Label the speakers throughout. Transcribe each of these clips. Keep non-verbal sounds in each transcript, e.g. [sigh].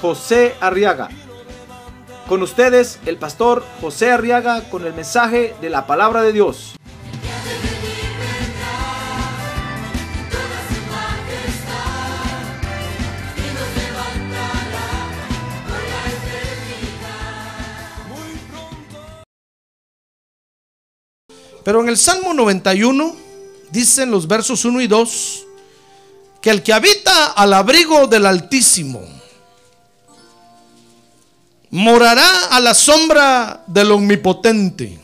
Speaker 1: José Arriaga. Con ustedes, el pastor José Arriaga con el mensaje de la palabra de Dios.
Speaker 2: Pero en el Salmo 91 dicen los versos 1 y 2 que el que habita al abrigo del Altísimo morará a la sombra del Omnipotente.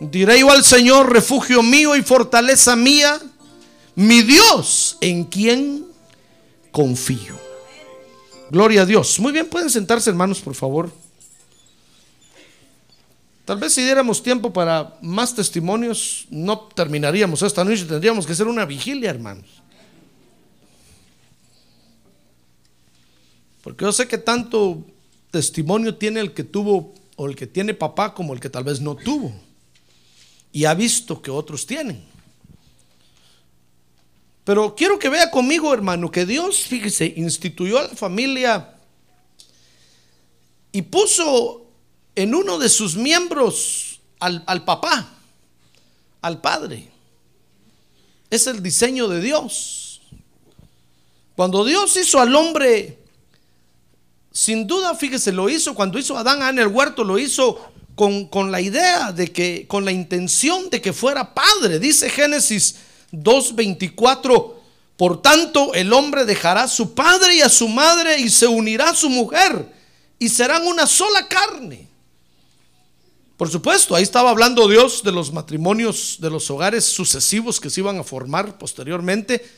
Speaker 2: Diré yo al Señor, refugio mío y fortaleza mía, mi Dios en quien confío. Gloria a Dios. Muy bien, pueden sentarse hermanos, por favor. Tal vez si diéramos tiempo para más testimonios, no terminaríamos esta noche, tendríamos que hacer una vigilia, hermanos. Porque yo sé que tanto testimonio tiene el que tuvo o el que tiene papá como el que tal vez no tuvo. Y ha visto que otros tienen. Pero quiero que vea conmigo, hermano, que Dios, fíjese, instituyó a la familia y puso en uno de sus miembros al, al papá, al padre. Es el diseño de Dios. Cuando Dios hizo al hombre, sin duda, fíjese, lo hizo cuando hizo Adán en el huerto, lo hizo con, con, la idea de que, con la intención de que fuera padre. Dice Génesis 2.24, por tanto el hombre dejará a su padre y a su madre y se unirá a su mujer y serán una sola carne. Por supuesto, ahí estaba hablando Dios de los matrimonios, de los hogares sucesivos que se iban a formar posteriormente.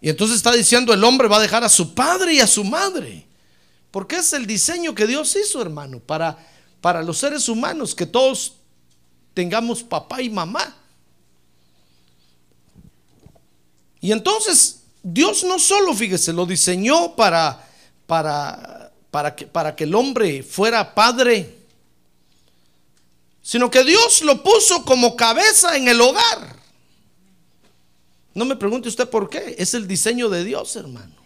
Speaker 2: Y entonces está diciendo el hombre va a dejar a su padre y a su madre. Porque es el diseño que Dios hizo, hermano, para, para los seres humanos, que todos tengamos papá y mamá. Y entonces Dios no solo, fíjese, lo diseñó para, para, para, que, para que el hombre fuera padre, sino que Dios lo puso como cabeza en el hogar. No me pregunte usted por qué, es el diseño de Dios, hermano.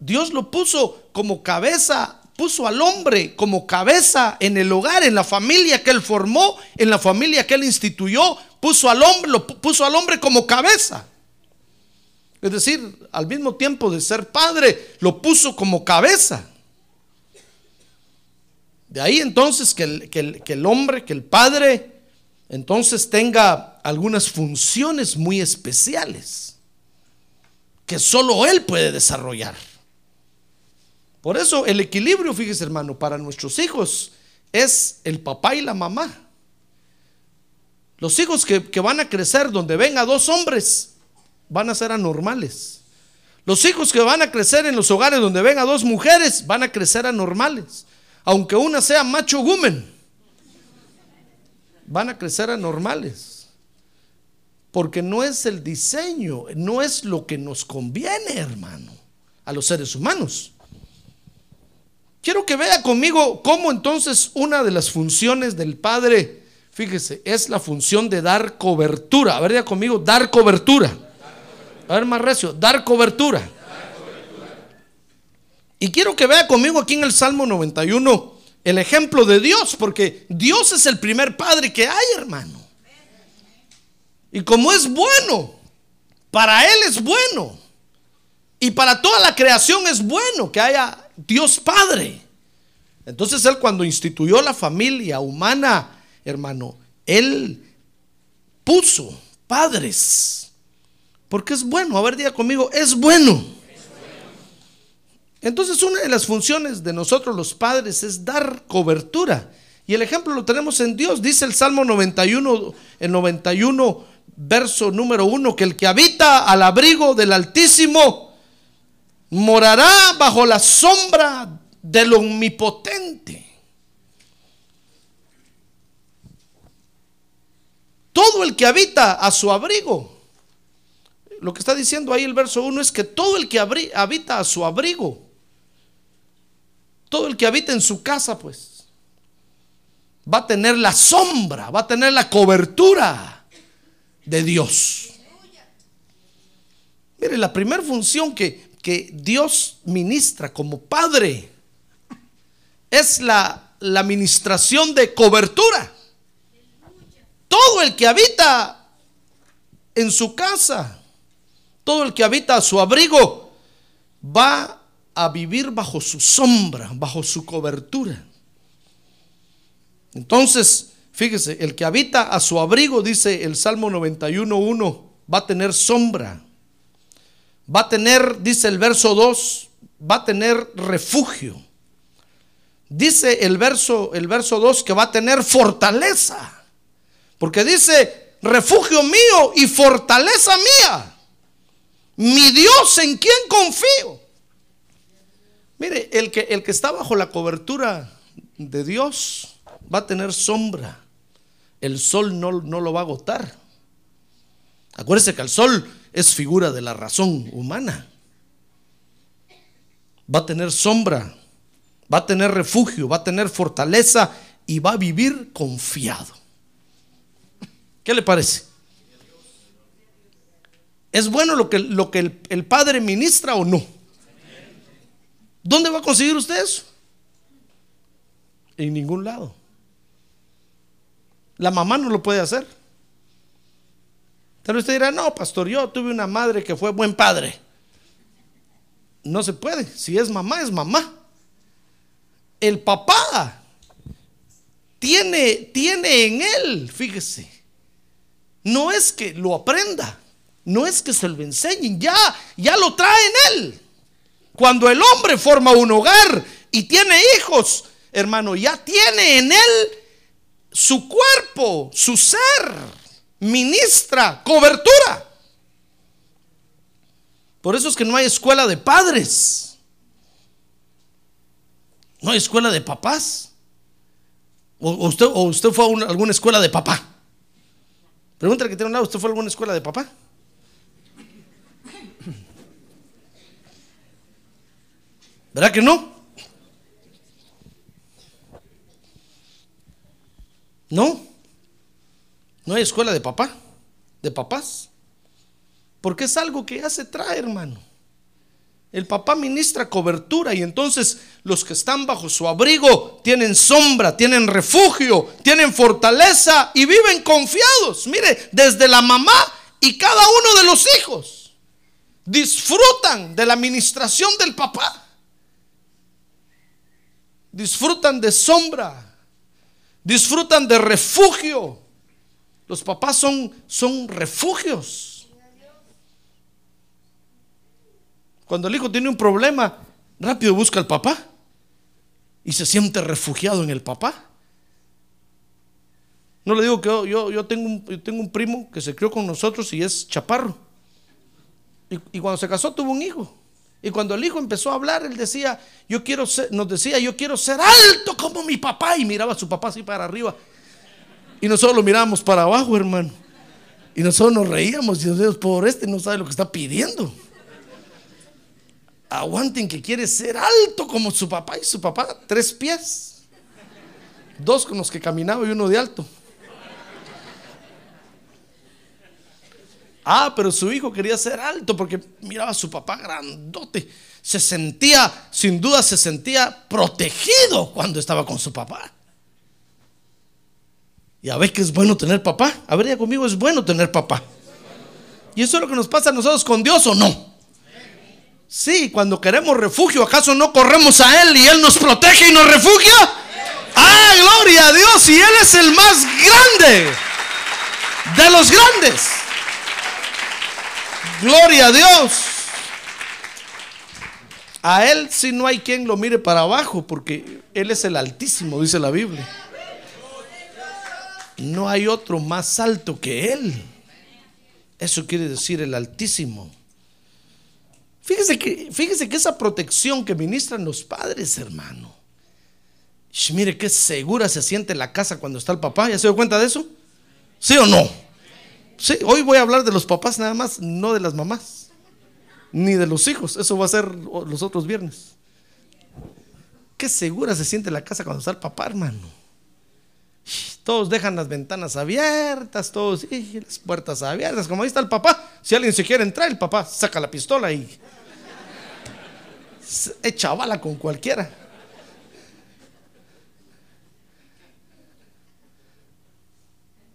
Speaker 2: Dios lo puso como cabeza, puso al hombre como cabeza en el hogar, en la familia que él formó, en la familia que él instituyó, puso al hombre, lo puso al hombre como cabeza. Es decir, al mismo tiempo de ser padre, lo puso como cabeza. De ahí entonces que el, que el, que el hombre, que el padre, entonces tenga algunas funciones muy especiales que solo él puede desarrollar. Por eso el equilibrio, fíjese hermano, para nuestros hijos es el papá y la mamá. Los hijos que, van a crecer donde ven a dos hombres van a ser anormales. Los hijos que van a crecer en los hogares donde ven a dos mujeres van a crecer anormales. Aunque una sea macho gumen, van a crecer anormales. Porque no es el diseño, no es lo que nos conviene, hermano, a los seres humanos. Quiero que vea conmigo cómo entonces una de las funciones del Padre, fíjese, es la función de dar cobertura. A ver, ya conmigo, dar cobertura. A ver, más recio, dar cobertura. Y quiero que vea conmigo aquí en el Salmo 91 el ejemplo de Dios, porque Dios es el primer Padre que hay, hermano. Y como es bueno, para Él es bueno. Y para toda la creación es bueno que haya Dios Padre. Entonces Él cuando instituyó la familia humana, hermano, Él puso padres. Porque es bueno. A ver, diga conmigo, es bueno. Entonces una de las funciones de nosotros los padres es dar cobertura. Y el ejemplo lo tenemos en Dios. Dice el Salmo 91, el 91, verso número 1, que el que habita al abrigo del Altísimo morará bajo la sombra del omnipotente. Todo el que habita a su abrigo. Lo que está diciendo ahí el verso 1 es que todo el que habita a su abrigo, todo el que habita en su casa, pues, va a tener la sombra, va a tener la cobertura de Dios. Mire, la primera función que, que Dios ministra como Padre es la, la administración de cobertura. Todo el que habita en su casa, todo el que habita a su abrigo, va a vivir bajo su sombra, bajo su cobertura. Entonces, fíjese, el que habita a su abrigo, dice el Salmo 91.1, va a tener sombra. Va a tener, dice el verso 2, va a tener refugio. Dice el verso, el verso 2 que va a tener fortaleza. Porque dice, refugio mío y fortaleza mía. Mi Dios en quien confío. Mire, el que, el que está bajo la cobertura de Dios va a tener sombra. El sol no, no lo va a agotar. Acuérdese que el sol es figura de la razón humana. Va a tener sombra, va a tener refugio, va a tener fortaleza y va a vivir confiado. ¿Qué le parece? ¿Es bueno lo que, lo que el, el Padre ministra o no? ¿Dónde va a conseguir usted eso? En ningún lado. La mamá no lo puede hacer. Tal vez usted dirá, no, pastor, yo tuve una madre que fue buen padre. No se puede. Si es mamá, es mamá. El papá tiene, tiene en él, fíjese. No es que lo aprenda, no es que se lo enseñen, ya, ya lo trae en él. Cuando el hombre forma un hogar y tiene hijos, hermano, ya tiene en él su cuerpo, su ser ministra cobertura. Por eso es que no hay escuela de padres. No hay escuela de papás. ¿O usted, o usted fue a alguna escuela de papá? Pregúntale que tiene un lado, ¿usted fue a alguna escuela de papá? ¿Verdad que no? No. No hay escuela de papá, de papás. Porque es algo que ya se trae, hermano. El papá ministra cobertura y entonces los que están bajo su abrigo tienen sombra, tienen refugio, tienen fortaleza y viven confiados. Mire, desde la mamá y cada uno de los hijos disfrutan de la administración del papá. Disfrutan de sombra, disfrutan de refugio, los papás son, son refugios. Cuando el hijo tiene un problema, rápido busca al papá y se siente refugiado en el papá. No le digo que yo, yo, tengo, un, tengo, un, primo que se crió con nosotros y es chaparro. Y, y, cuando se casó tuvo un hijo. Y cuando el hijo empezó a hablar, él decía, yo quiero ser, nos decía, yo quiero ser alto como mi papá. Y miraba a su papá así para arriba. Y nosotros lo mirábamos para abajo, hermano. Y nosotros nos reíamos. Y Dios, por este no sabe lo que está pidiendo. Aguanten que quiere ser alto como su papá. Y su papá, tres pies. Dos con los que caminaba y uno de alto. Ah, pero su hijo quería ser alto porque miraba a su papá grandote. Se sentía, sin duda, se sentía protegido cuando estaba con su papá. Y a ver que es bueno tener papá. A ver, ya conmigo es bueno tener papá. ¿Y eso es lo que nos pasa a nosotros con Dios o no? Sí, cuando queremos refugio, ¿acaso no corremos a Él y Él nos protege y nos refugia? ¡Ah, gloria a Dios! Y Él es el más grande de los grandes. Gloria a Dios. A Él si no hay quien lo mire para abajo, porque Él es el Altísimo, dice la Biblia. No hay otro más alto que Él. Eso quiere decir el Altísimo. Fíjese que, fíjese que esa protección que ministran los padres, hermano. Mire qué segura se siente la casa cuando está el papá. ¿Ya se dio cuenta de eso? ¿Sí o no? Sí, hoy voy a hablar de los papás nada más, no de las mamás, ni de los hijos. Eso va a ser los otros viernes. Qué segura se siente la casa cuando está el papá, hermano. Todos dejan las ventanas abiertas, todos, y las puertas abiertas. Como ahí está el papá. Si alguien se quiere entrar, el papá saca la pistola y echa bala con cualquiera.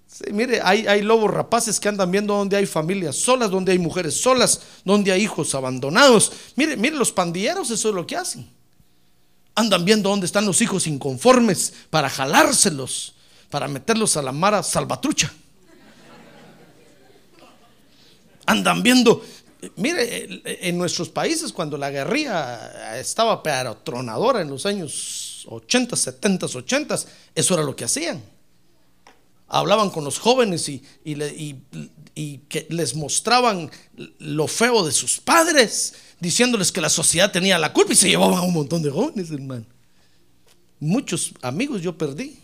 Speaker 2: Sí, mire, hay, hay lobos rapaces que andan viendo donde hay familias solas, donde hay mujeres solas, donde hay hijos abandonados. Mire, mire, los pandilleros, eso es lo que hacen. Andan viendo dónde están los hijos inconformes para jalárselos, para meterlos a la mara salvatrucha. Andan viendo, mire, en nuestros países cuando la guerrilla estaba tronadora en los años 80, 70, 80, eso era lo que hacían hablaban con los jóvenes y, les mostraban lo feo de sus padres, diciéndoles que la sociedad tenía la culpa y se llevaban a un montón de jóvenes, hermano. Muchos amigos yo perdí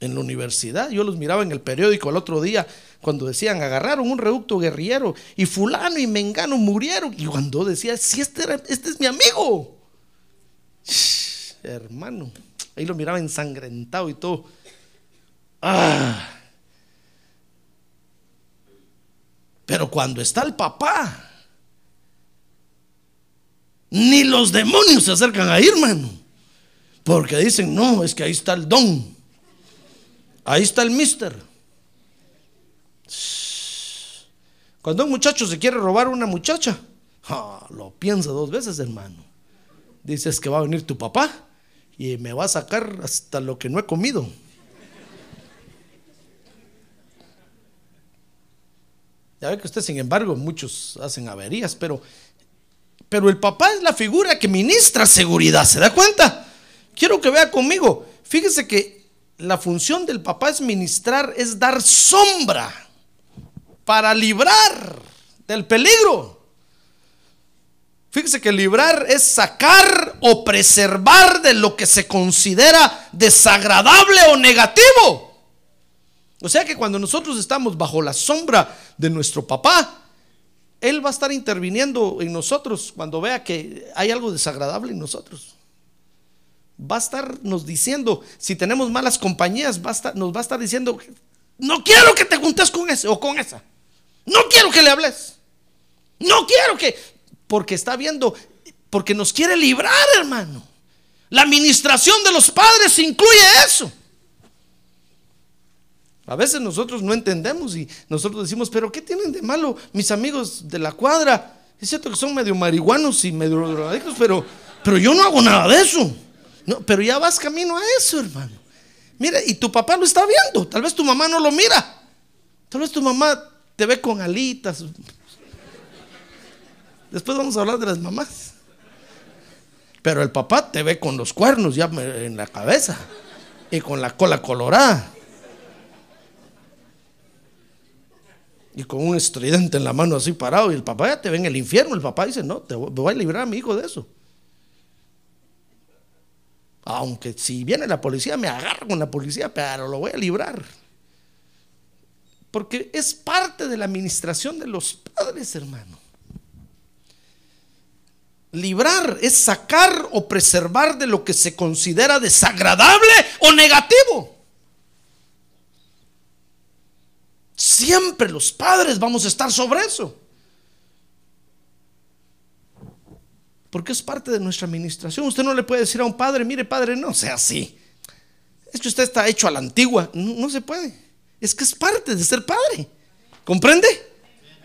Speaker 2: en la universidad. Yo los miraba en el periódico el otro día cuando decían agarraron un reducto guerrillero y fulano y mengano murieron. Y cuando decía, si este, este es mi amigo, hermano, ahí lo miraba ensangrentado y todo. Ah. Pero cuando está el papá, ni los demonios se acercan a hermano. Porque dicen, no, es que ahí está el don. Ahí está el mister. Cuando un muchacho se quiere robar a una muchacha, lo piensa dos veces, hermano. Dices que va a venir tu papá y me va a sacar hasta lo que no he comido. Ya ve que usted, sin embargo, muchos hacen averías, pero, pero el papá es la figura que ministra seguridad, ¿se da cuenta? Quiero que vea conmigo, fíjese que la función del papá es ministrar, es dar sombra para librar del peligro. Fíjese que librar es sacar o preservar de lo que se considera desagradable o negativo. O sea que cuando nosotros estamos bajo la sombra de nuestro papá, Él va a estar interviniendo en nosotros cuando vea que hay algo desagradable en nosotros. Va a estarnos diciendo, si tenemos malas compañías, nos va a estar diciendo, no quiero que te juntes con ese o con esa. No quiero que le hables. No quiero que, porque está viendo, porque nos quiere librar, hermano. La administración de los padres incluye eso. A veces nosotros no entendemos y nosotros decimos, pero ¿qué tienen de malo mis amigos de la cuadra? Es cierto que son medio marihuanos y medio drogadictos, pero, pero yo no hago nada de eso. No, pero ya vas camino a eso, hermano. Mira, y tu papá lo está viendo. Tal vez tu mamá no lo mira. Tal vez tu mamá te ve con alitas. Después vamos a hablar de las mamás. Pero el papá te ve con los cuernos ya en la cabeza y con la cola colorada. y con un estridente en la mano así parado, y el papá ya te ve en el infierno. El papá dice: No, te voy a librar a mi hijo de eso. Aunque si viene la policía, me agarro con la policía, pero lo voy a librar. Porque es parte de la administración de los padres, hermano. Librar es sacar o preservar de lo que se considera desagradable o negativo. Siempre los padres vamos a estar sobre eso. Porque es parte de nuestra administración. Usted no le puede decir a un padre, mire padre, no sea así. Es que usted está hecho a la antigua. No, se puede. Es que es parte de ser padre. ¿Comprende?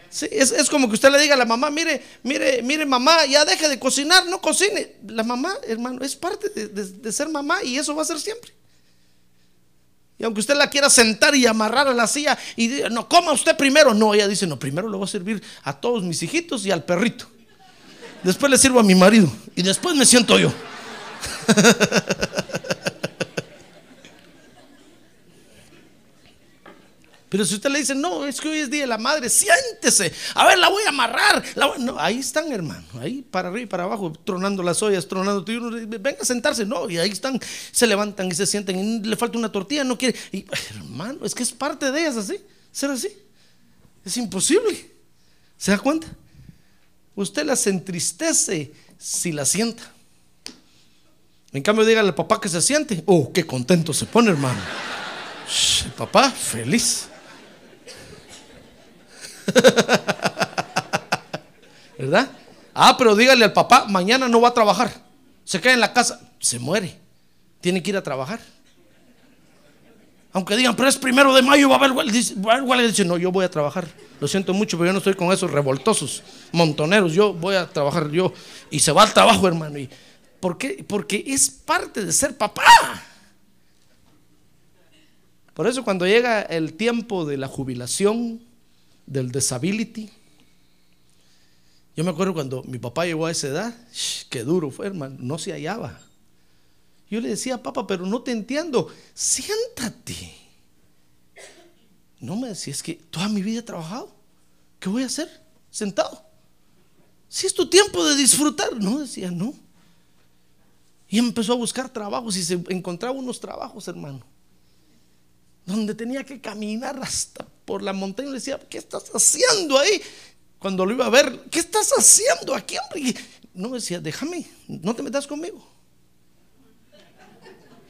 Speaker 2: Sí, es, como que usted le diga a la mamá, mire, mire, mire mamá, ya deje de cocinar, no cocine. La mamá, hermano, es parte de ser mamá y eso va a ser siempre. Y aunque usted la quiera sentar y amarrar a la silla y diga, no, coma usted primero. No, ella dice, no, primero le voy a servir a todos mis hijitos y al perrito. Después le sirvo a mi marido y después me siento yo. Pero si usted le dice, no, es que hoy es día de la madre, siéntese, a ver, la voy a amarrar. la voy-". No, ahí están, hermano, ahí para arriba y para abajo, tronando las ollas, tronando. Venga a sentarse, no, y ahí están, se levantan y se sienten, y le falta una tortilla, no quiere. Y, hermano, es que es parte de ellas así, ser así. Es imposible. ¿Se da cuenta? Usted las entristece si la sienta. En cambio, dígale al papá que se siente. Oh, qué contento se pone, hermano. Papá, feliz. [laughs] ¿Verdad? Ah, pero dígale al papá, mañana no va a trabajar. Se queda en la casa, se muere. Tiene que ir a trabajar. Aunque digan, pero es primero de mayo, va a haber huelga. Dice, no, yo voy a trabajar. Lo siento mucho, pero yo no estoy con esos revoltosos, montoneros. Yo voy a trabajar yo. Y se va al trabajo, hermano. Y, ¿Por qué? Porque es parte de ser papá. Por eso cuando llega el tiempo de la jubilación, del disability, yo me acuerdo cuando mi papá llegó a esa edad, qué duro fue, hermano, no se hallaba. Yo le decía, papá, pero no te entiendo, siéntate. No me decía, es que toda mi vida he trabajado, ¿qué voy a hacer? Sentado. Si es tu tiempo de disfrutar, no decía, no. Y empezó a buscar trabajos y se encontraba unos trabajos, hermano, donde tenía que caminar hasta por la montaña. Le decía, ¿qué estás haciendo ahí? Cuando lo iba a ver, ¿qué estás haciendo aquí, hombre? No me decía, déjame, no te metas conmigo.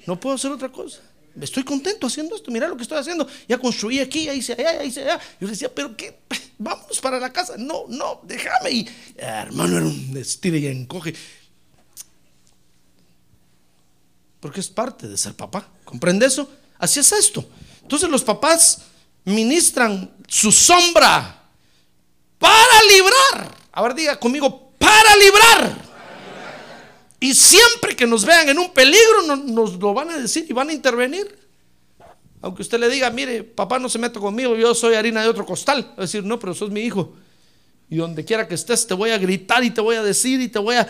Speaker 2: No puedo hacer otra cosa. Estoy contento haciendo esto. Mira lo que estoy haciendo. Ya construí aquí, ya hice allá, ya hice allá. Yo le decía, pero qué, vamos para la casa. No, no, déjame. Y hermano, era un estire y encoge. Porque es parte de ser papá. ¿Comprende eso? Así es esto. Entonces los papás ministran su sombra para librar. A ver, diga conmigo, para librar. Y siempre que nos vean en un peligro, nos, lo van a decir y van a intervenir. Aunque usted le diga, mire, papá no se meta conmigo, yo soy harina de otro costal. Va a decir, no, pero sos mi hijo. Y donde quiera que estés, te voy a gritar y te voy a decir y te voy a...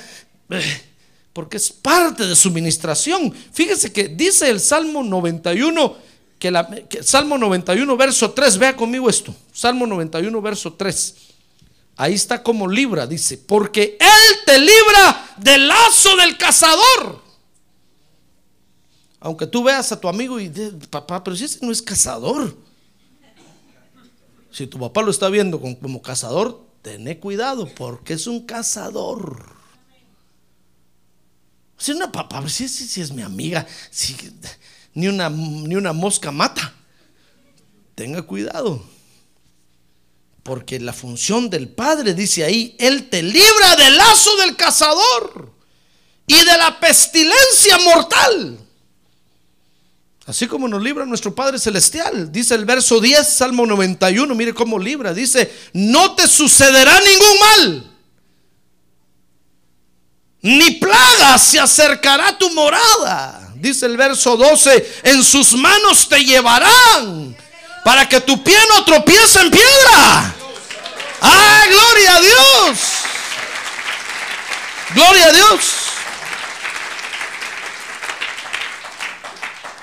Speaker 2: [sighs] Porque es parte de su ministración. Fíjese que dice el Salmo 91, que, la, que Salmo 91, verso 3, vea conmigo esto. Salmo 91, verso 3. Ahí está como libra, dice, porque Él te libra del lazo del cazador. Aunque tú veas a tu amigo y dices, papá, pero si ese no es cazador. Si tu papá lo está viendo como cazador, tené cuidado, porque es un cazador. Si una papá, si, si, si es mi amiga, si, ni, una, ni una mosca mata. Tenga cuidado. Porque la función del Padre, dice ahí, Él te libra del lazo del cazador y de la pestilencia mortal. Así como nos libra nuestro Padre Celestial. Dice el verso 10, Salmo 91, mire cómo libra. Dice, no te sucederá ningún mal. Ni plaga se acercará a tu morada. Dice el verso 12, en sus manos te llevarán para que tu pie no tropiece en piedra. ¡Ah, gloria a Dios! ¡Gloria a Dios!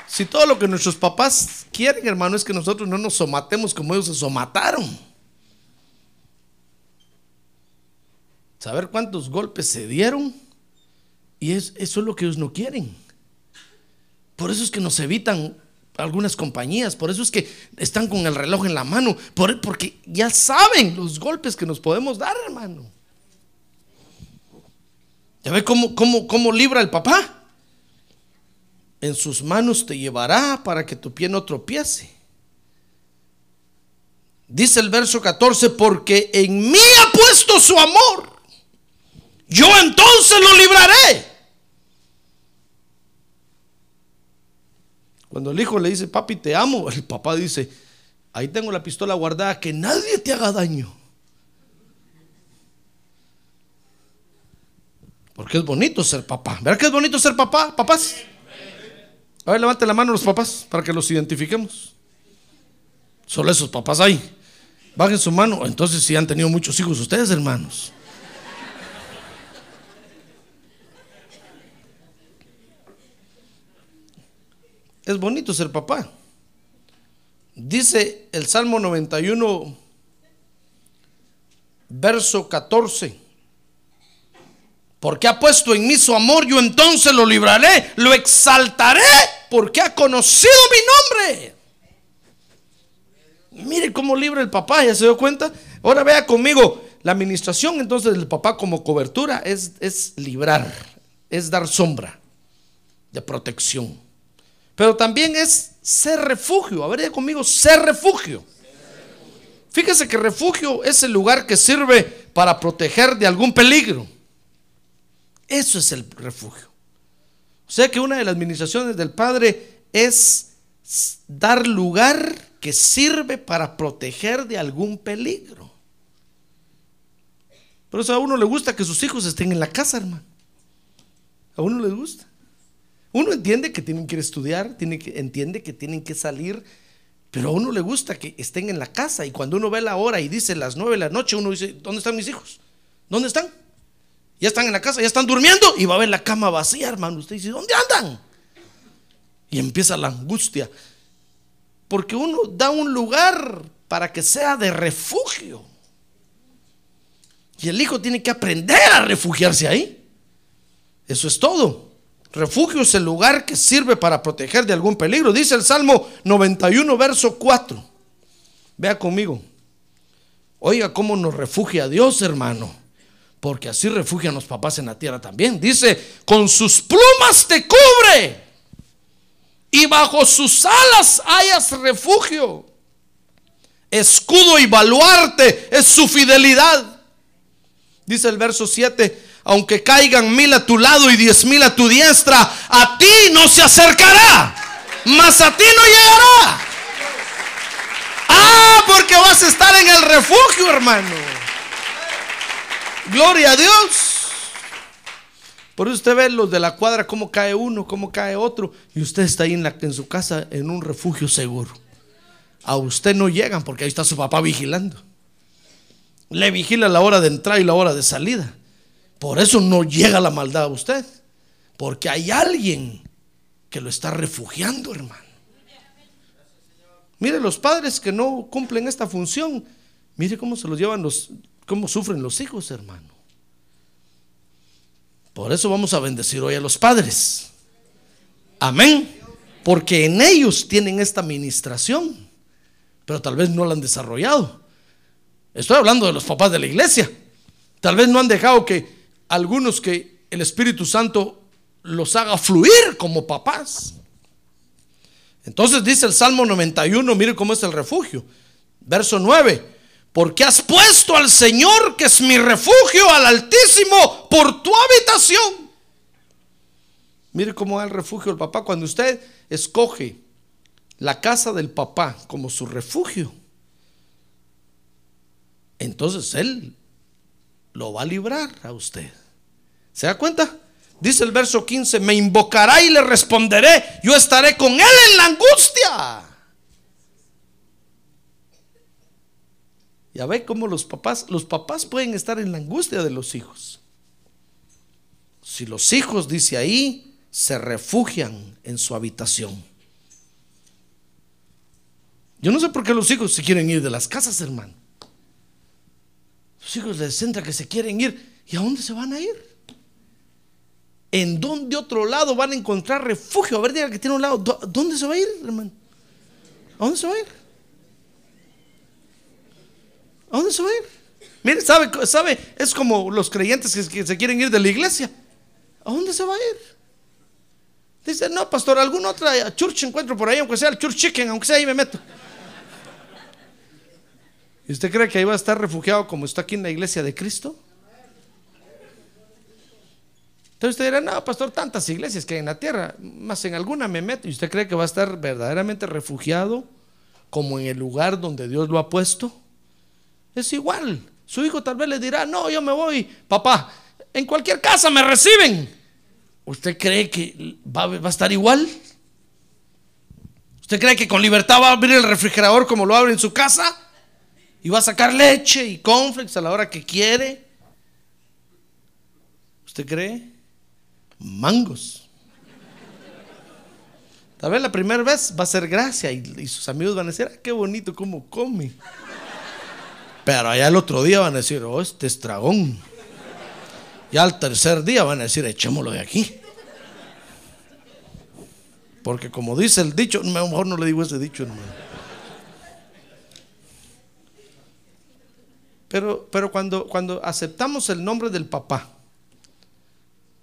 Speaker 2: Si todo lo que nuestros papás quieren, hermano, es que nosotros no nos somatemos como ellos se somataron. Saber cuántos golpes se dieron. Y es, eso es lo que ellos no quieren. Por eso es que nos evitan algunas compañías, por eso es que están con el reloj en la mano, por, porque ya saben los golpes que nos podemos dar, hermano. ¿Ya ve cómo, cómo, cómo libra el papá? En sus manos te llevará para que tu pie no tropiece. Dice el verso 14, porque en mí ha puesto su amor. Yo entonces lo libraré. Cuando el hijo le dice, papi, te amo, el papá dice, ahí tengo la pistola guardada, que nadie te haga daño. Porque es bonito ser papá. ¿Verdad que es bonito ser papá, papás? A ver, levanten la mano los papás para que los identifiquemos. Solo esos papás ahí. Bajen su mano. Entonces, si han tenido muchos hijos ustedes, hermanos. Es bonito ser papá. Dice el Salmo 91, verso 14. Porque ha puesto en mí su amor, yo entonces lo libraré, lo exaltaré, porque ha conocido mi nombre. Mire cómo libra el papá, ¿ya se dio cuenta? Ahora vea conmigo, la administración entonces del papá como cobertura es, es librar, es dar sombra de protección. Pero también es ser refugio. A ver, conmigo, ser refugio. Fíjese que refugio es el lugar que sirve para proteger de algún peligro. Eso es el refugio. O sea que una de las administraciones del Padre es dar lugar que sirve para proteger de algún peligro. Por eso a uno le gusta que sus hijos estén en la casa, hermano. A uno le gusta. Uno entiende que tienen que ir a estudiar, tiene que, entiende que tienen que salir, pero a uno le gusta que estén en la casa. Y cuando uno ve la hora y dice las nueve de la noche, uno dice, ¿dónde están mis hijos? ¿Dónde están? Ya están en la casa, ya están durmiendo y va a ver la cama vacía, hermano. Usted dice, ¿dónde andan? Y empieza la angustia. Porque uno da un lugar para que sea de refugio. Y el hijo tiene que aprender a refugiarse ahí. Eso es todo. Refugio es el lugar que sirve para proteger de algún peligro. Dice el Salmo 91, verso 4. Vea conmigo. Oiga cómo nos refugia Dios, hermano. Porque así refugian los papás en la tierra también. Dice, con sus plumas te cubre. Y bajo sus alas hayas refugio. Escudo y baluarte es su fidelidad. Dice el verso 7, aunque caigan mil a tu lado y diez mil a tu diestra, a ti no se acercará, mas a ti no llegará. Ah, porque vas a estar en el refugio, hermano. Gloria a Dios. Por eso usted ve los de la cuadra, cómo cae uno, cómo cae otro, y usted está ahí en, la, en su casa en un refugio seguro. A usted no llegan porque ahí está su papá vigilando. Le vigila la hora de entrada y la hora de salida. Por eso no llega la maldad a usted. Porque hay alguien que lo está refugiando, hermano. Mire, los padres que no cumplen esta función, mire cómo se los llevan los, cómo sufren los hijos, hermano. Por eso vamos a bendecir hoy a los padres. Amén. Porque en ellos tienen esta administración, pero tal vez no la han desarrollado. Estoy hablando de los papás de la iglesia. Tal vez no han dejado que algunos que el Espíritu Santo los haga fluir como papás. Entonces dice el Salmo 91, mire cómo es el refugio. Verso 9, porque has puesto al Señor, que es mi refugio, al Altísimo, por tu habitación. Mire cómo es el refugio del papá. Cuando usted escoge la casa del papá como su refugio, entonces Él lo va a librar a usted. ¿Se da cuenta? Dice el verso 15, me invocará y le responderé, yo estaré con Él en la angustia. Ya ve cómo los papás, los papás pueden estar en la angustia de los hijos. Si los hijos, dice ahí, se refugian en su habitación. Yo no sé por qué los hijos se quieren ir de las casas, hermano. Los hijos les entra que se quieren ir. ¿Y a dónde se van a ir? ¿En dónde otro lado van a encontrar refugio? A ver, diga que tiene un lado. ¿Dónde se va a ir, hermano? ¿A dónde se va a ir? ¿A dónde se va a ir? Mire, sabe, sabe, es como los creyentes que, se quieren ir de la iglesia. ¿A dónde se va a ir? Dice, no, pastor, alguna otra church encuentro por ahí, aunque sea el church chicken, aunque sea ahí me meto. ¿Y usted cree que ahí va a estar refugiado como está aquí en la iglesia de Cristo? Entonces usted dirá, no, pastor, tantas iglesias que hay en la tierra, más en alguna me meto. ¿Y usted cree que va a estar verdaderamente refugiado como en el lugar donde Dios lo ha puesto? Es igual. Su hijo tal vez le dirá, no, yo me voy, papá, en cualquier casa me reciben. ¿Usted cree que va, va a estar igual? ¿Usted cree que con libertad va a abrir el refrigerador como lo abre en su casa? Y va a sacar leche y conflicts a la hora que quiere. ¿Usted cree? Mangos. Tal vez la primera vez va a ser gracia y, y sus amigos van a decir, "Ah, qué bonito cómo come. Pero allá el otro día van a decir, oh, este es dragón. Ya al tercer día van a decir, echémoslo de aquí. Porque como dice el dicho, mejor no le digo ese dicho, hermano. Pero, pero cuando, cuando aceptamos el nombre del papá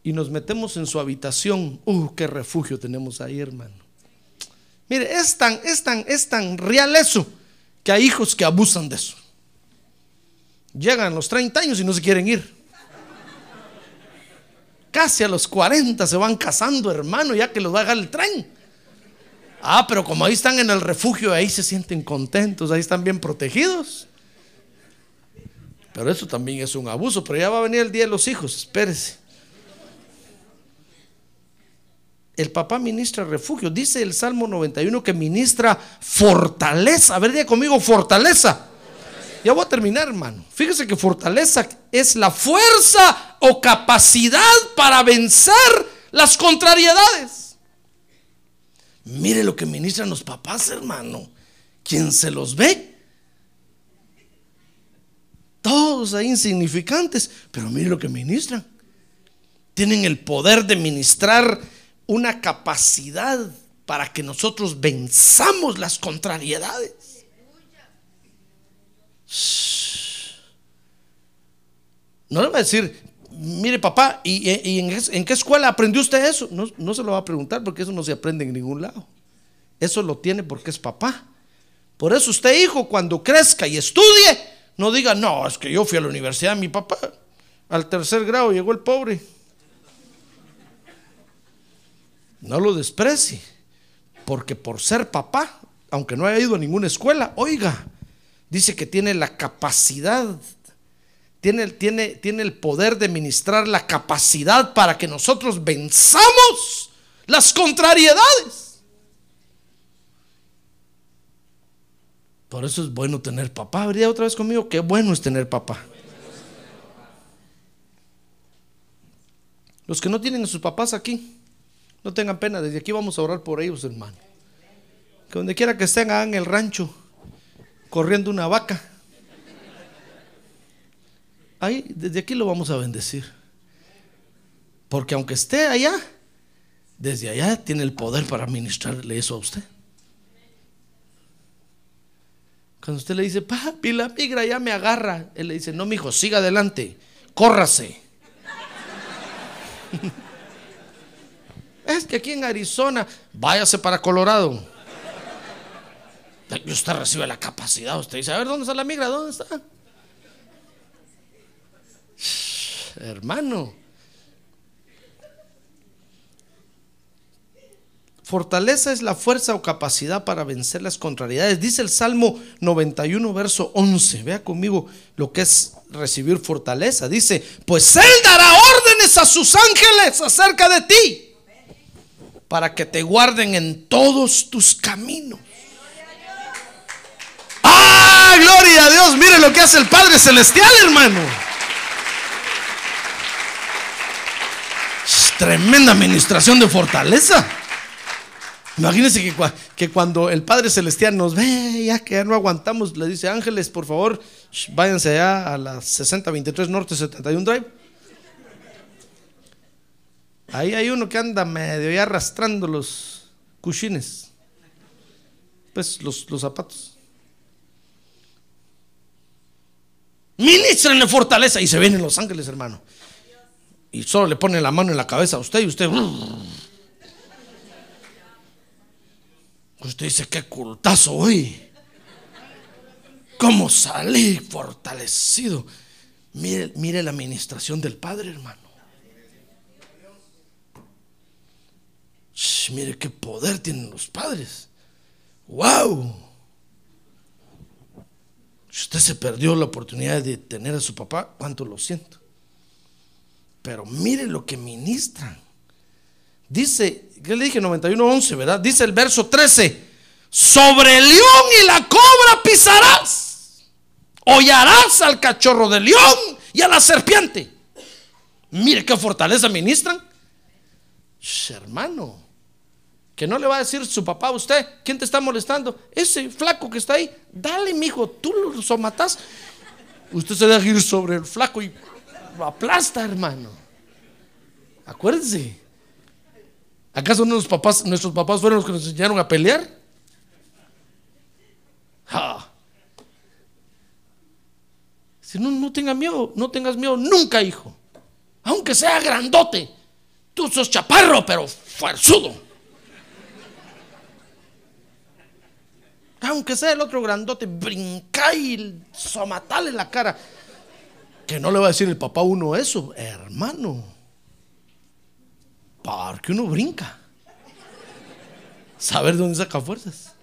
Speaker 2: y nos metemos en su habitación, ¡uh, qué refugio tenemos ahí, hermano! Mire, es tan, es tan, es tan real eso que hay hijos que abusan de eso. Llegan a los 30 años y no se quieren ir. Casi a los 40 se van casando, hermano, ya que los va a dejar el tren. Ah, pero como ahí están en el refugio, ahí se sienten contentos, ahí están bien protegidos. Pero eso también es un abuso, pero ya va a venir el día de los hijos, espérese. El papá ministra refugio. Dice el Salmo 91 que ministra fortaleza. A ver, diga conmigo, fortaleza. Ya voy a terminar, hermano. Fíjese que fortaleza es la fuerza o capacidad para vencer las contrariedades. Mire lo que ministran los papás, hermano. Quien se los ve. Todos ahí insignificantes. Pero mire lo que ministran. Tienen el poder de ministrar una capacidad para que nosotros venzamos las contrariedades. No le va a decir, mire papá, ¿y, en, qué escuela aprendió usted eso? No se lo va a preguntar porque eso no se aprende en ningún lado. Eso lo tiene porque es papá. Por eso usted, hijo, cuando crezca y estudie, no diga, no, es que yo fui a la universidad, mi papá, al tercer grado llegó el pobre. No lo desprecie, porque por ser papá, aunque no haya ido a ninguna escuela, oiga, dice que tiene la capacidad, tiene, tiene, tiene el poder de ministrar la capacidad para que nosotros venzamos las contrariedades. Por eso es bueno tener papá. Habría otra vez conmigo, qué bueno es tener papá. Los que no tienen a sus papás aquí, no tengan pena, desde aquí vamos a orar por ellos, hermano. Que donde quiera que estén, hagan el rancho corriendo una vaca. Ahí, desde aquí lo vamos a bendecir. Porque aunque esté allá, desde allá tiene el poder para ministrarle eso a usted. Cuando usted le dice, papi, la migra ya me agarra, él le dice, no, mijo, siga adelante, córrase. [laughs] es que aquí en Arizona, váyase para Colorado. Y usted recibe la capacidad. Usted dice, a ver, ¿dónde está la migra? ¿Dónde está? Hermano. Fortaleza es la fuerza o capacidad para vencer las contrariedades. Dice el Salmo 91, verso 11. Vea conmigo lo que es recibir fortaleza. Dice, pues Él dará órdenes a sus ángeles acerca de ti para que te guarden en todos tus caminos. ¡Ah, gloria a Dios! Mire lo que hace el Padre Celestial, hermano. Tremenda administración de fortaleza. Imagínense que, cuando el Padre Celestial nos ve, ya que ya no aguantamos, le dice, ángeles, por favor, váyanse allá a la 6023 Norte 71 Drive. Ahí hay uno que anda medio ya arrastrando los cushines, pues los, los zapatos. Ministrenle fortaleza y se vienen los ángeles, hermano. Y solo le ponen la mano en la cabeza a usted y usted. Usted dice, qué cultazo hoy. ¿Cómo salí fortalecido? Mire, mire la administración del Padre, hermano. Mire qué poder tienen los padres. ¡Wow! Si usted se perdió la oportunidad de tener a su papá, cuánto lo siento. Pero mire lo que ministran. Dice, ¿qué le dije? 91.11, ¿verdad? Dice el verso 13, sobre el león y la cobra pisarás. Hollarás al cachorro del león y a la serpiente. Mire qué fortaleza ministran. Hermano, Que no le va a decir su papá a usted, ¿quién te está molestando? Ese flaco que está ahí, dale, mijo, tú lo somatas. Usted se deja ir sobre el flaco y lo aplasta, hermano. Acuérdense. ¿Acaso nuestros papás, nuestros papás fueron los que nos enseñaron a pelear? Si no, no tengas miedo, no tengas miedo nunca, hijo. Aunque sea grandote. Tú sos chaparro, pero fuerzudo. Aunque sea el otro grandote, brinca y somatale la cara. Que no le va a decir el papá uno eso, hermano. Porque uno brinca. Saber dónde saca fuerzas.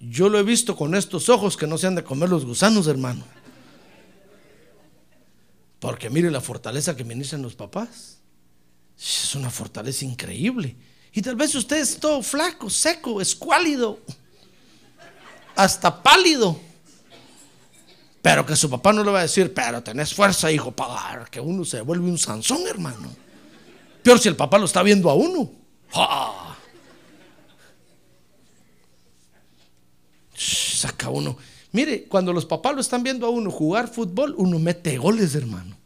Speaker 2: Yo lo he visto con estos ojos que no se han de comer los gusanos, hermano. Porque mire la fortaleza que ministran los papás. Es una fortaleza increíble. Y tal vez usted es todo flaco, seco, escuálido, hasta pálido. Pero que su papá no le va a decir, pero tenés fuerza, hijo, para que uno se vuelve un Sansón, hermano. Peor si el papá lo está viendo a uno. Saca uno. Mire, cuando los papás lo están viendo a uno jugar fútbol, uno mete goles, hermano.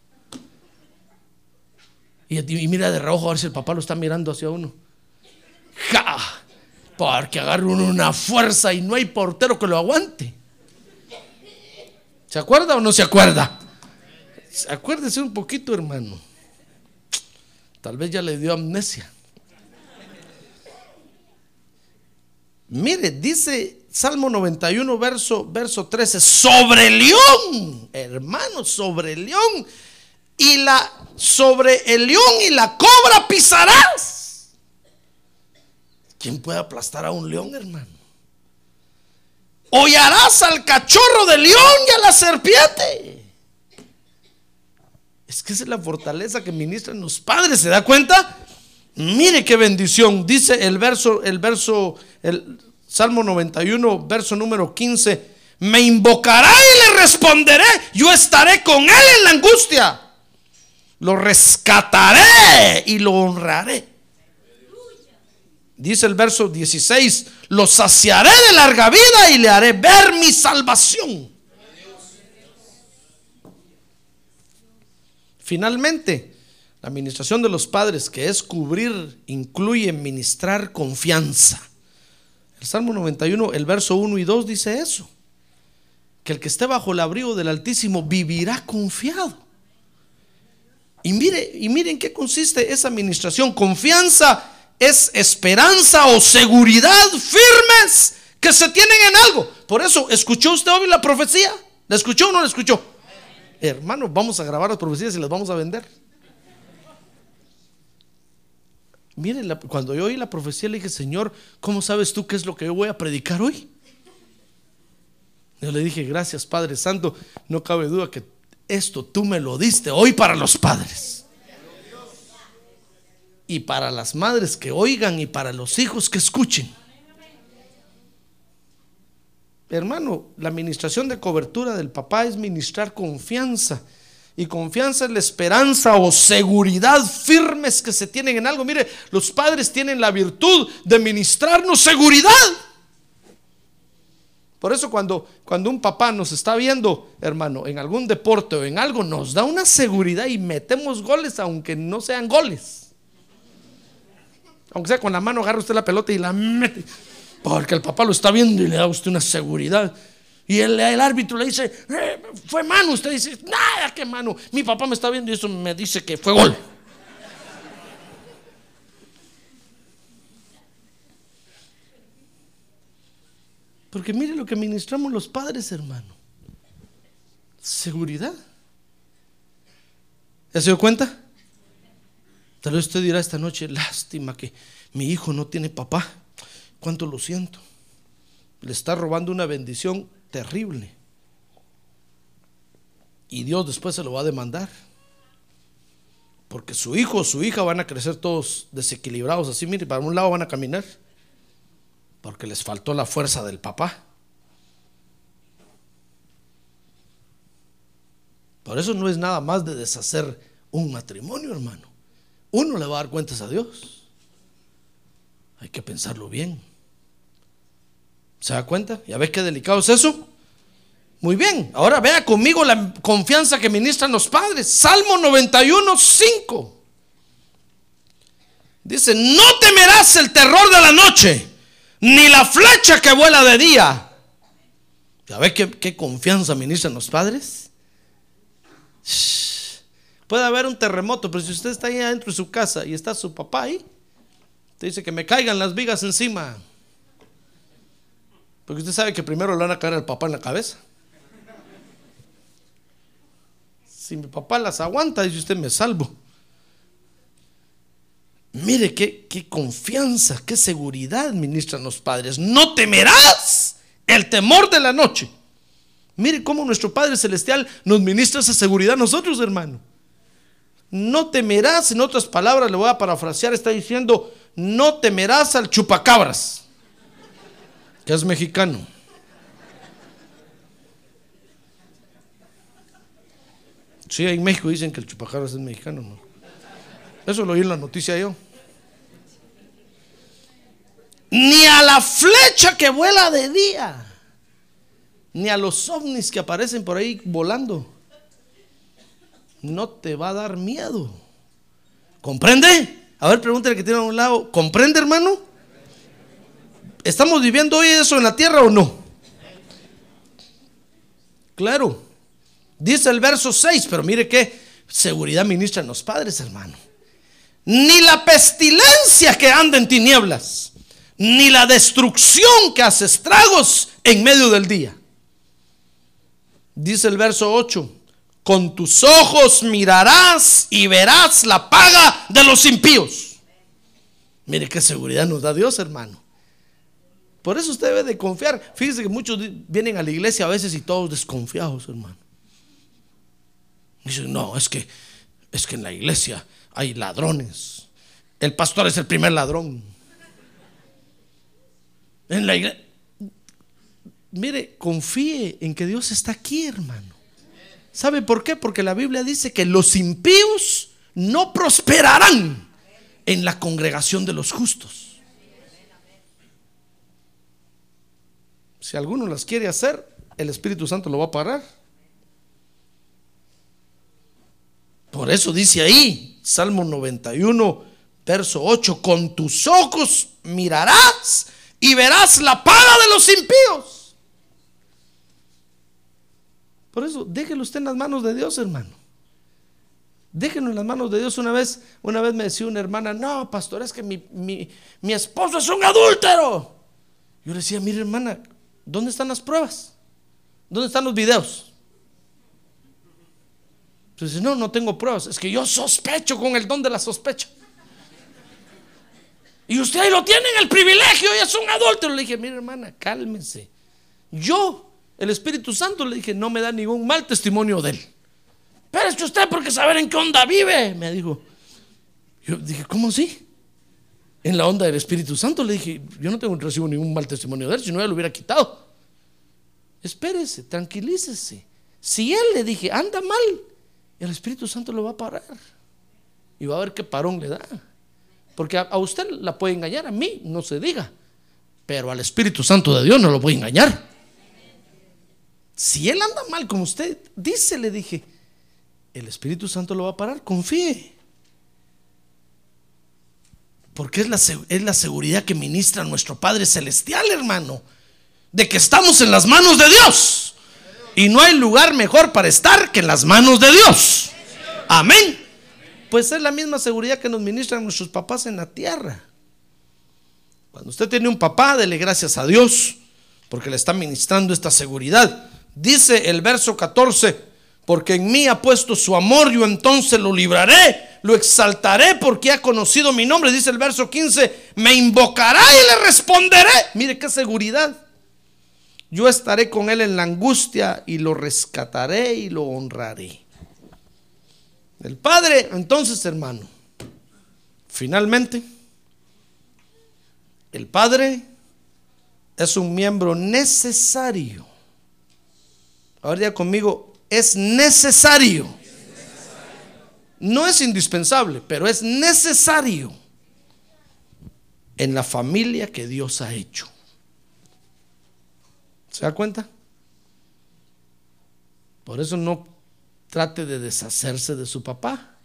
Speaker 2: Y, y mira de reojo a ver si el papá lo está mirando hacia uno. ¡Ja! Porque agarra uno una fuerza y no hay portero que lo aguante. ¿Se acuerda o no se acuerda? Acuérdese un poquito, hermano. Tal vez ya le dio amnesia. Mire, dice Salmo 91, verso, verso 13, sobre el león, hermano, sobre el león, y la, sobre el león y la cobra pisarás. ¿Quién puede aplastar a un león, hermano? Hollarás al cachorro del león y a la serpiente. Es que esa es la fortaleza que ministran los padres, ¿se da cuenta? Mire qué bendición. Dice el verso, el verso, el Salmo 91, verso número 15. Me invocará y le responderé. Yo estaré con él en la angustia. Lo rescataré y lo honraré. Dice el verso 16, lo saciaré de larga vida y le haré ver mi salvación. Finalmente, la administración de los padres, que es cubrir, incluye ministrar confianza. El Salmo 91, el verso 1 y 2 dice eso. Que el que esté bajo el abrigo del Altísimo vivirá confiado. Y mire, y miren qué consiste esa administración. Confianza es esperanza o seguridad firmes que se tienen en algo. Por eso, ¿escuchó usted hoy la profecía? ¿La escuchó o no la escuchó? Hermano, vamos a grabar las profecías y las vamos a vender. Miren, cuando yo oí la profecía le dije, Señor, ¿cómo sabes tú qué es lo que yo voy a predicar hoy? Yo le dije, gracias Padre Santo, no cabe duda que esto tú me lo diste hoy para los padres y para las madres que oigan y para los hijos que escuchen. Hermano, la administración de cobertura del papá es ministrar confianza. Y confianza es la esperanza o seguridad firmes que se tienen en algo. Mire, los padres tienen la virtud de ministrarnos seguridad. Por eso cuando, cuando un papá nos está viendo, hermano, en algún deporte o en algo, nos da una seguridad y metemos goles aunque no sean goles. Aunque sea con la mano, agarra usted la pelota y la mete. Porque el papá lo está viendo y le da a usted una seguridad. Y el, árbitro le dice, eh, fue mano. Usted dice, nada, que mano. Mi papá me está viendo y eso me dice que fue gol. Porque mire lo que ministramos los padres, hermano. Seguridad. ¿Ya se dio cuenta? Tal vez usted dirá esta noche, lástima que mi hijo no tiene papá. ¿Cuánto lo siento? Le está robando una bendición terrible. Y Dios después se lo va a demandar. Porque su hijo o su hija van a crecer todos desequilibrados así, mire, para un lado van a caminar. Porque les faltó la fuerza del papá. Por eso no es nada más de deshacer un matrimonio, hermano uno le va a dar cuentas a Dios. Hay que pensarlo bien. ¿Se da cuenta? ¿Ya ves qué delicado es eso? Muy bien, ahora vea conmigo la confianza que ministran los padres. Salmo 91, 5. Dice, no temerás el terror de la noche, ni la flecha que vuela de día. ¿Ya ves qué, confianza ministran los padres? Puede haber un terremoto, pero si usted está ahí adentro de su casa y está su papá ahí, te dice que me caigan las vigas encima. Porque usted sabe que primero le van a caer al papá en la cabeza. Si mi papá las aguanta, dice usted, me salvo. Mire qué, qué confianza, qué seguridad ministran los padres. No temerás el temor de la noche. Mire cómo nuestro Padre Celestial nos ministra esa seguridad a nosotros, hermano. No temerás, en otras palabras, le voy a parafrasear, está diciendo, no temerás al chupacabras, que es mexicano. Sí, en México dicen que el chupacabras es mexicano, ¿no? Eso lo oí en la noticia yo. Ni a la flecha que vuela de día, ni a los ovnis que aparecen por ahí volando. No te va a dar miedo. ¿Comprende? A ver, pregúntale que tiene a un lado. ¿Comprende, hermano? ¿Estamos viviendo hoy eso en la tierra o no? Claro. Dice el verso 6, pero mire qué seguridad ministran los padres, hermano. Ni la pestilencia que anda en tinieblas, ni la destrucción que hace estragos en medio del día. Dice el verso 8, con tus ojos mirarás y verás la paga de los impíos. Mire qué seguridad nos da Dios, hermano. Por eso usted debe de confiar. Fíjese que muchos vienen a la iglesia a veces y todos desconfiados, hermano. Dicen, no, es que, es que en la iglesia hay ladrones. El pastor es el primer ladrón. En la iglesia. Mire, confíe en que Dios está aquí, hermano. ¿Sabe por qué? Porque la Biblia dice que los impíos no prosperarán en la congregación de los justos. Si alguno las quiere hacer, el Espíritu Santo lo va a parar. Por eso dice ahí, Salmo 91, verso 8, con tus ojos mirarás y verás la paga de los impíos. Por eso, déjelo usted en las manos de Dios, hermano. Déjenlo en las manos de Dios. Una vez, una vez me decía una hermana, no, pastor, es que mi, mi, mi esposo es un adúltero. Yo le decía, mire hermana, ¿dónde están las pruebas? ¿Dónde están los videos? Entonces, no, no tengo pruebas. Es que yo sospecho con el don de la sospecha. Y usted ahí lo tiene en el privilegio y es un adúltero. Le dije, mire hermana, cálmese. Yo, el Espíritu Santo, le dije, no me da ningún mal testimonio de él. Pero es que usted, porque saber en qué onda vive, me dijo. Yo dije, ¿cómo así? En la onda del Espíritu Santo le dije, yo no tengo recibo ningún mal testimonio de él, si no, ya lo hubiera quitado. Espérese, tranquilícese. Si él le dije, anda mal, el Espíritu Santo lo va a parar. Y va a ver qué parón le da. Porque a, a usted la puede engañar, a mí no se diga. Pero al Espíritu Santo de Dios no lo puede engañar. Si él anda mal como usted dice, le dije, el Espíritu Santo lo va a parar, confíe. Porque es la, es la seguridad que ministra nuestro Padre Celestial, hermano. De que estamos en las manos de Dios. Y no hay lugar mejor para estar que en las manos de Dios. Amén. Pues es la misma seguridad que nos ministran nuestros papás en la tierra. Cuando usted tiene un papá, dele gracias a Dios porque le está ministrando esta seguridad. Dice el verso 14, porque en mí ha puesto su amor, yo entonces lo libraré, lo exaltaré porque ha conocido mi nombre. Dice el verso 15, me invocará y le responderé. Mire qué seguridad. Yo estaré con él en la angustia y lo rescataré y lo honraré. El Padre, entonces hermano, finalmente, el Padre es un miembro necesario. Ahora ya conmigo, es necesario. No es indispensable, pero es necesario en la familia que Dios ha hecho. ¿Se da cuenta? Por eso no trate de deshacerse de su papá.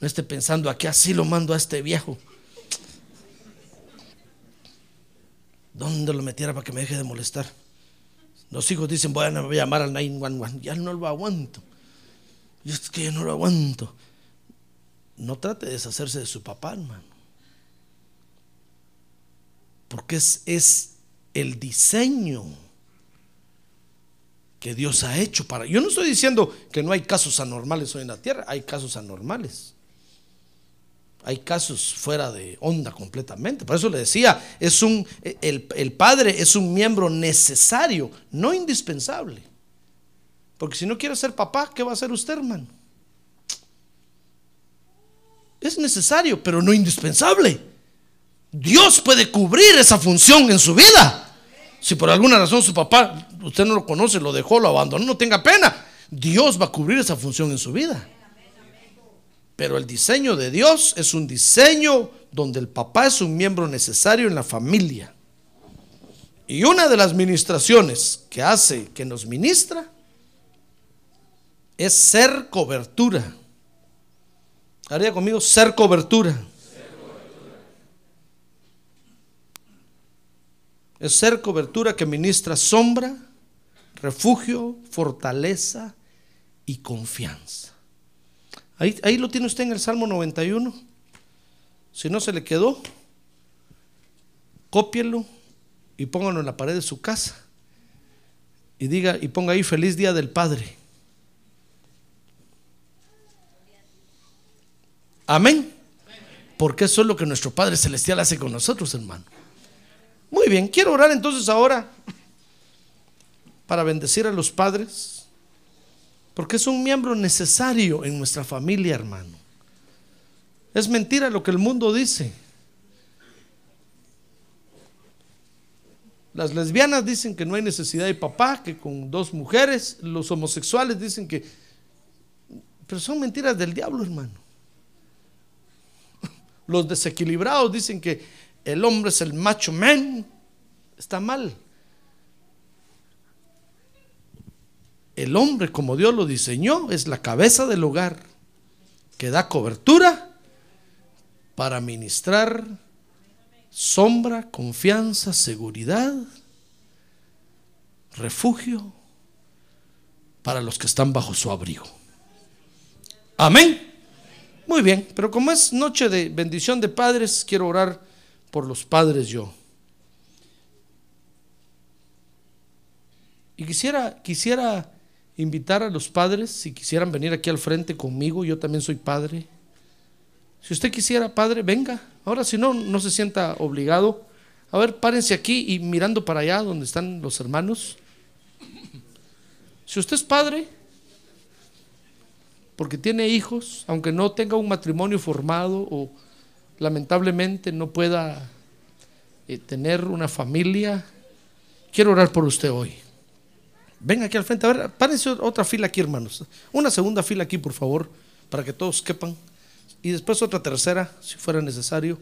Speaker 2: No esté pensando, aquí así lo mando a este viejo. ¿Dónde lo metiera para que me deje de molestar? Los hijos dicen, voy a llamar al 911. Ya no lo aguanto. Yo es que ya no lo aguanto. No trate de deshacerse de su papá, hermano. Porque es, es el diseño que Dios ha hecho para... Yo no estoy diciendo que no hay casos anormales hoy en la tierra, hay casos anormales. Hay casos fuera de onda completamente. Por eso le decía, es un, el, el padre es un miembro necesario, no indispensable. Porque si no quiere ser papá, ¿qué va a hacer usted, hermano? Es necesario, pero no indispensable. Dios puede cubrir esa función en su vida. Si por alguna razón su papá, usted no lo conoce, lo dejó, lo abandonó, no tenga pena. Dios va a cubrir esa función en su vida. Pero el diseño de Dios es un diseño donde el papá es un miembro necesario en la familia. Y una de las ministraciones que hace, que nos ministra, es ser cobertura. Haría conmigo ser cobertura. Es ser cobertura que ministra sombra, refugio, fortaleza y confianza. Ahí, lo tiene usted en el Salmo 91. Si no se le quedó, cópielo y póngalo en la pared de su casa. Y diga y ponga ahí feliz día del Padre. Amén. Porque eso es lo que nuestro Padre Celestial hace con nosotros, hermano. Muy bien, quiero orar entonces ahora para bendecir a los padres porque es un miembro necesario en nuestra familia, hermano. Es mentira lo que el mundo dice. Las lesbianas dicen que no hay necesidad de papá, que con dos mujeres, los homosexuales dicen que... Pero son mentiras del diablo, hermano. Los desequilibrados dicen que el hombre es el macho man. Está mal. El hombre como Dios lo diseñó es la cabeza del hogar que da cobertura para ministrar sombra, confianza, seguridad, refugio para los que están bajo su abrigo. Amén. Muy bien, pero como es noche de bendición de padres, quiero orar por los padres yo. Y quisiera, quisiera invitar a los padres, si quisieran venir aquí al frente conmigo, yo también soy padre. Si usted quisiera, padre, venga. Ahora, si no, no se sienta obligado. A ver, párense aquí y mirando para allá donde están los hermanos. Si usted es padre, porque tiene hijos, aunque no tenga un matrimonio formado o lamentablemente no pueda eh, tener una familia, quiero orar por usted hoy. Ven aquí al frente. A ver, párense otra fila aquí, hermanos. Una segunda fila aquí, por favor, para que todos quepan. Y después otra tercera, si fuera necesario.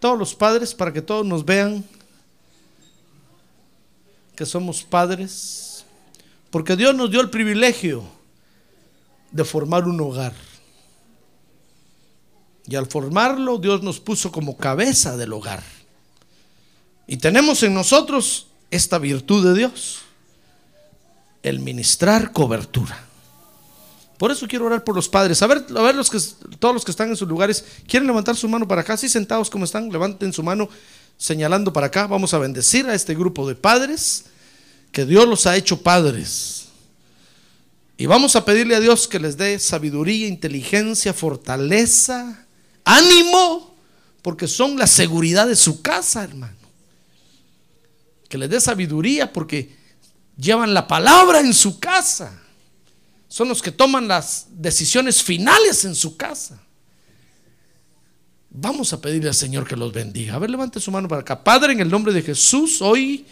Speaker 2: Todos los padres, para que todos nos vean que somos padres. Porque Dios nos dio el privilegio de formar un hogar. Y al formarlo, Dios nos puso como cabeza del hogar. Y tenemos en nosotros esta virtud de Dios, el ministrar cobertura. Por eso quiero orar por los padres. A ver, a ver los que, todos los que están en sus lugares, ¿quieren levantar su mano para acá? Sí, sentados como están, levanten su mano señalando para acá. Vamos a bendecir a este grupo de padres, que Dios los ha hecho padres. Y vamos a pedirle a Dios que les dé sabiduría, inteligencia, fortaleza, ánimo, porque son la seguridad de su casa, hermano que le dé sabiduría porque llevan la palabra en su casa. Son los que toman las decisiones finales en su casa. Vamos a pedirle al Señor que los bendiga. A ver, levante su mano para acá. Padre, en el nombre de Jesús, hoy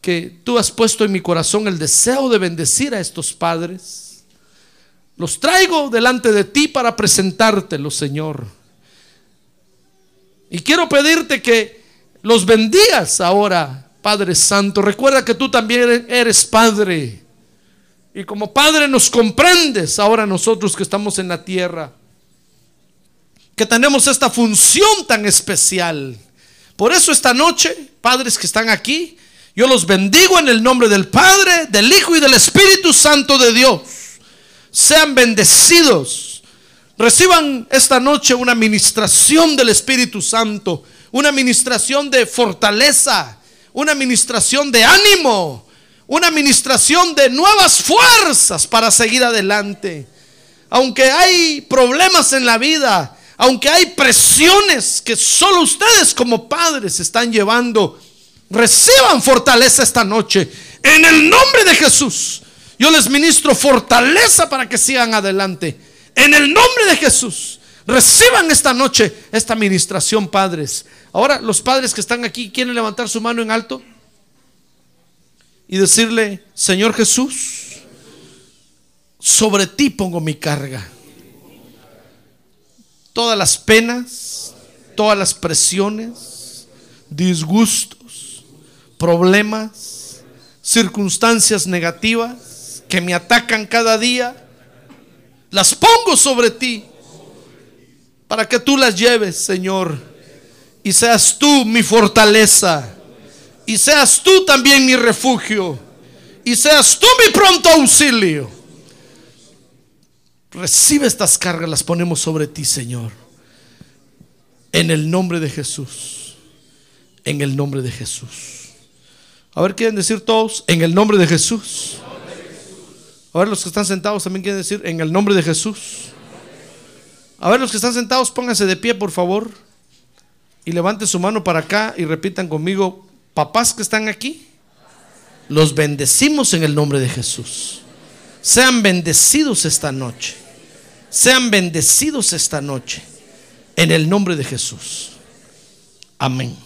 Speaker 2: que tú has puesto en mi corazón el deseo de bendecir a estos padres. Los traigo delante de ti para presentártelos, Señor. Y quiero pedirte que los bendigas ahora, Padre Santo. Recuerda que tú también eres Padre. Y como Padre nos comprendes ahora nosotros que estamos en la tierra. Que tenemos esta función tan especial. Por eso esta noche, padres que están aquí, yo los bendigo en el nombre del Padre, del Hijo y del Espíritu Santo de Dios. Sean bendecidos. Reciban esta noche una ministración del Espíritu Santo, una ministración de fortaleza, una ministración de ánimo, una ministración de nuevas fuerzas para seguir adelante. Aunque hay problemas en la vida, aunque hay presiones que solo ustedes como padres están llevando, reciban fortaleza esta noche. En el nombre de Jesús, yo les ministro fortaleza para que sigan adelante. En el nombre de Jesús, reciban esta noche esta administración, padres. Ahora, los padres que están aquí, ¿quieren levantar su mano en alto? Y decirle, Señor Jesús, sobre ti pongo mi carga todas las penas, todas las presiones, disgustos, problemas, circunstancias negativas que me atacan cada día, las pongo sobre ti para que tú las lleves, Señor, y seas tú mi fortaleza, y seas tú también mi refugio, y seas tú mi pronto auxilio. Recibe estas cargas, las ponemos sobre ti, Señor. En el nombre de Jesús. En el nombre de Jesús. A ver, ¿quieren decir todos? En el nombre de Jesús. A ver, los que están sentados también quieren decir en el nombre de Jesús. A ver, los que están sentados, pónganse de pie, por favor. Y levanten su mano para acá y repitan conmigo, papás que están aquí, los bendecimos en el nombre de Jesús. Sean bendecidos esta noche. Sean bendecidos esta noche. En el nombre de Jesús. Amén.